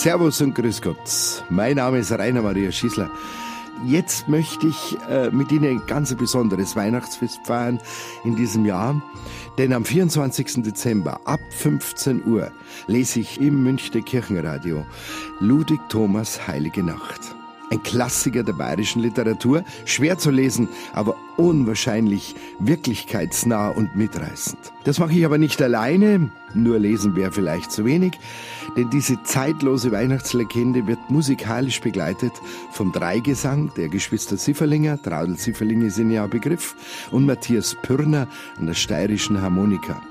Servus und Grüß Gott. Mein Name ist Rainer Maria Schießler. Jetzt möchte ich äh, mit Ihnen ein ganz besonderes Weihnachtsfest feiern in diesem Jahr. Denn am 24. Dezember ab 15 Uhr lese ich im Münchner Kirchenradio Ludwig Thomas Heilige Nacht. Ein Klassiker der bayerischen Literatur, schwer zu lesen, aber unwahrscheinlich wirklichkeitsnah und mitreißend. Das mache ich aber nicht alleine, nur lesen wäre vielleicht zu wenig, denn diese zeitlose Weihnachtslegende wird musikalisch begleitet vom Dreigesang der Geschwister Sifferlinger, Traudel Sifferlinge sind ja Begriff, und Matthias Pürner an der steirischen Harmonika.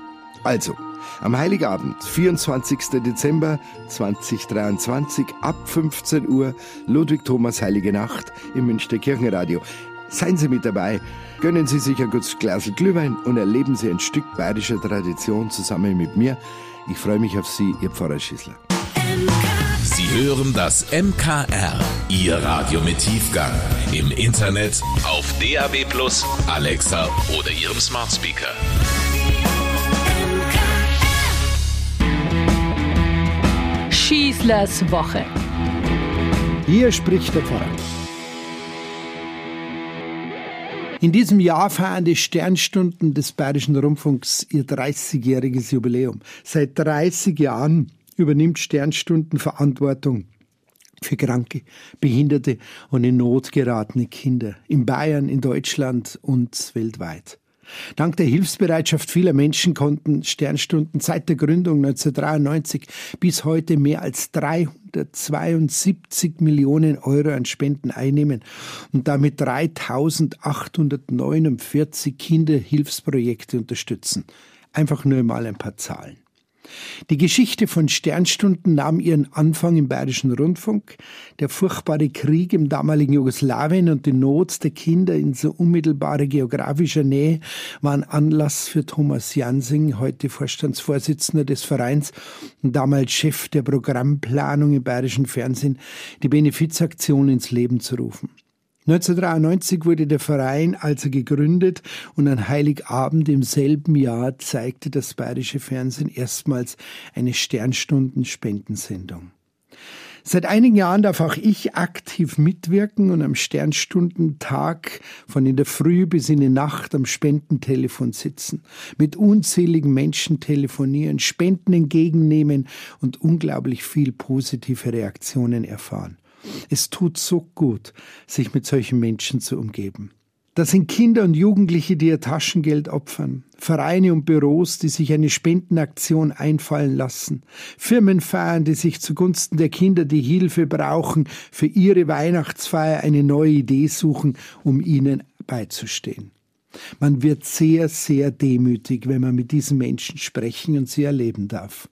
Also, am Heiligabend, 24. Dezember 2023, ab 15 Uhr, Ludwig Thomas Heilige Nacht im Münchner Kirchenradio. Seien Sie mit dabei, gönnen Sie sich ein gutes Glas Glühwein und erleben Sie ein Stück bayerischer Tradition zusammen mit mir. Ich freue mich auf Sie, Ihr Pfarrer Schießler. Sie hören das MKR, Ihr Radio mit Tiefgang. Im Internet, auf DAB+, Alexa oder Ihrem Smart Speaker. Schießlers Woche. Hier spricht der Pfarrer. In diesem Jahr feiern die Sternstunden des Bayerischen Rundfunks ihr 30-jähriges Jubiläum. Seit 30 Jahren übernimmt Sternstunden Verantwortung für kranke, behinderte und in Not geratene Kinder in Bayern, in Deutschland und weltweit. Dank der Hilfsbereitschaft vieler Menschen konnten Sternstunden seit der Gründung 1993 bis heute mehr als 372 Millionen Euro an Spenden einnehmen und damit 3849 Kinderhilfsprojekte unterstützen. Einfach nur mal ein paar Zahlen. Die Geschichte von Sternstunden nahm ihren Anfang im Bayerischen Rundfunk. Der furchtbare Krieg im damaligen Jugoslawien und die Not der Kinder in so unmittelbarer geografischer Nähe waren Anlass für Thomas Jansing, heute Vorstandsvorsitzender des Vereins und damals Chef der Programmplanung im Bayerischen Fernsehen, die Benefizaktion ins Leben zu rufen. 1993 wurde der Verein also gegründet und an Heiligabend im selben Jahr zeigte das bayerische Fernsehen erstmals eine Sternstunden-Spendensendung. Seit einigen Jahren darf auch ich aktiv mitwirken und am Sternstundentag von in der Früh bis in die Nacht am Spendentelefon sitzen, mit unzähligen Menschen telefonieren, Spenden entgegennehmen und unglaublich viel positive Reaktionen erfahren. Es tut so gut, sich mit solchen Menschen zu umgeben. Das sind Kinder und Jugendliche, die ihr Taschengeld opfern, Vereine und Büros, die sich eine Spendenaktion einfallen lassen, Firmenfeiern, die sich zugunsten der Kinder, die Hilfe brauchen, für ihre Weihnachtsfeier eine neue Idee suchen, um ihnen beizustehen. Man wird sehr, sehr demütig, wenn man mit diesen Menschen sprechen und sie erleben darf.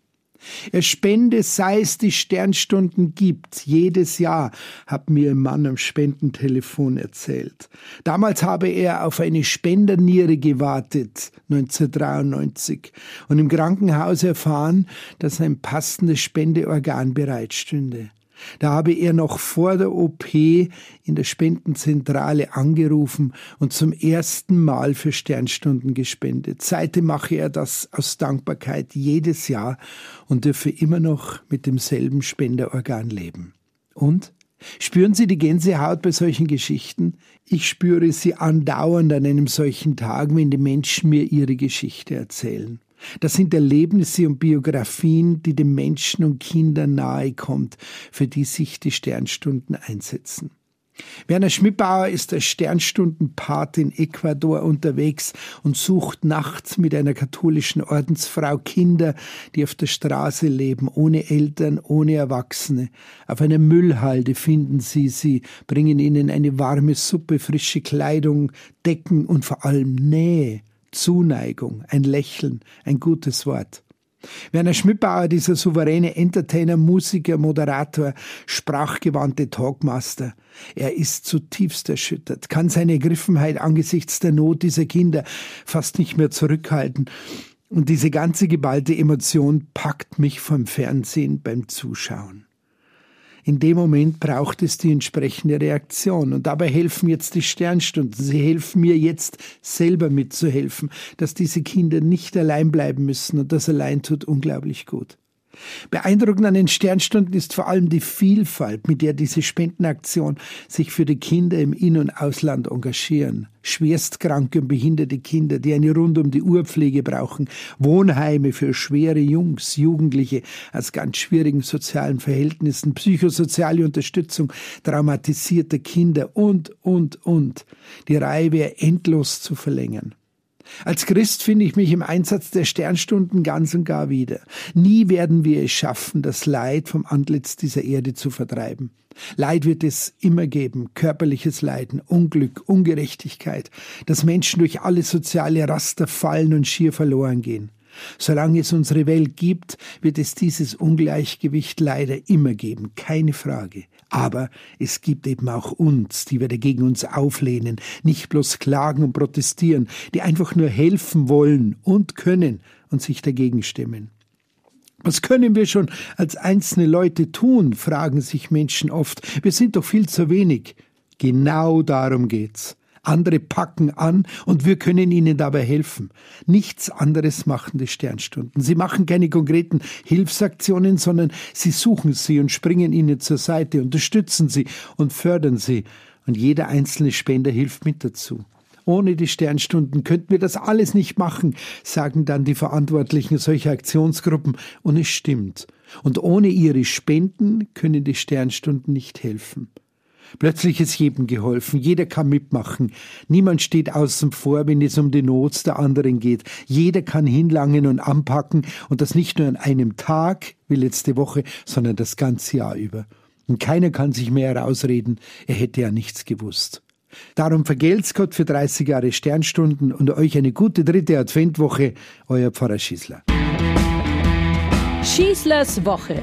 Er spende, sei es die Sternstunden gibt, jedes Jahr, hat mir ein Mann am Spendentelefon erzählt. Damals habe er auf eine Spenderniere gewartet, 1993, und im Krankenhaus erfahren, dass ein passendes Spendeorgan bereitstünde. Da habe er noch vor der OP in der Spendenzentrale angerufen und zum ersten Mal für Sternstunden gespendet. Seitdem mache er das aus Dankbarkeit jedes Jahr und dürfe immer noch mit demselben Spenderorgan leben. Und? Spüren Sie die Gänsehaut bei solchen Geschichten? Ich spüre sie andauernd an einem solchen Tag, wenn die Menschen mir ihre Geschichte erzählen. Das sind Erlebnisse und Biografien, die den Menschen und Kindern nahe kommt, für die sich die Sternstunden einsetzen. Werner Schmidbauer ist als Sternstundenpat in Ecuador unterwegs und sucht nachts mit einer katholischen Ordensfrau Kinder, die auf der Straße leben, ohne Eltern, ohne Erwachsene. Auf einer Müllhalde finden sie sie, bringen ihnen eine warme Suppe, frische Kleidung, Decken und vor allem Nähe. Zuneigung, ein Lächeln, ein gutes Wort. Werner Schmidbauer, dieser souveräne Entertainer, Musiker, Moderator, sprachgewandte Talkmaster, er ist zutiefst erschüttert, kann seine Ergriffenheit angesichts der Not dieser Kinder fast nicht mehr zurückhalten. Und diese ganze geballte Emotion packt mich vom Fernsehen beim Zuschauen. In dem Moment braucht es die entsprechende Reaktion. Und dabei helfen jetzt die Sternstunden. Sie helfen mir jetzt selber mitzuhelfen, dass diese Kinder nicht allein bleiben müssen. Und das allein tut unglaublich gut. Beeindruckend an den Sternstunden ist vor allem die Vielfalt, mit der diese Spendenaktion sich für die Kinder im In- und Ausland engagieren. Schwerstkranke und behinderte Kinder, die eine rund um die Uhr Pflege brauchen, Wohnheime für schwere Jungs, Jugendliche aus ganz schwierigen sozialen Verhältnissen, psychosoziale Unterstützung traumatisierter Kinder und, und, und. Die Reihe wäre endlos zu verlängern. Als Christ finde ich mich im Einsatz der Sternstunden ganz und gar wieder. Nie werden wir es schaffen, das Leid vom Antlitz dieser Erde zu vertreiben. Leid wird es immer geben, körperliches Leiden, Unglück, Ungerechtigkeit, dass Menschen durch alle soziale Raster fallen und schier verloren gehen. Solange es unsere Welt gibt, wird es dieses Ungleichgewicht leider immer geben, keine Frage. Aber es gibt eben auch uns, die wir dagegen uns auflehnen, nicht bloß klagen und protestieren, die einfach nur helfen wollen und können und sich dagegen stemmen. Was können wir schon als einzelne Leute tun, fragen sich Menschen oft. Wir sind doch viel zu wenig. Genau darum geht's. Andere packen an und wir können ihnen dabei helfen. Nichts anderes machen die Sternstunden. Sie machen keine konkreten Hilfsaktionen, sondern sie suchen sie und springen ihnen zur Seite, unterstützen sie und fördern sie. Und jeder einzelne Spender hilft mit dazu. Ohne die Sternstunden könnten wir das alles nicht machen, sagen dann die Verantwortlichen solcher Aktionsgruppen. Und es stimmt. Und ohne ihre Spenden können die Sternstunden nicht helfen. Plötzlich ist jedem geholfen, jeder kann mitmachen. Niemand steht außen vor, wenn es um die Not der anderen geht. Jeder kann hinlangen und anpacken und das nicht nur an einem Tag wie letzte Woche, sondern das ganze Jahr über. Und keiner kann sich mehr herausreden, er hätte ja nichts gewusst. Darum vergelt's Gott für 30 Jahre Sternstunden und euch eine gute dritte Adventwoche, euer Pfarrer Schießler. Schießlers Woche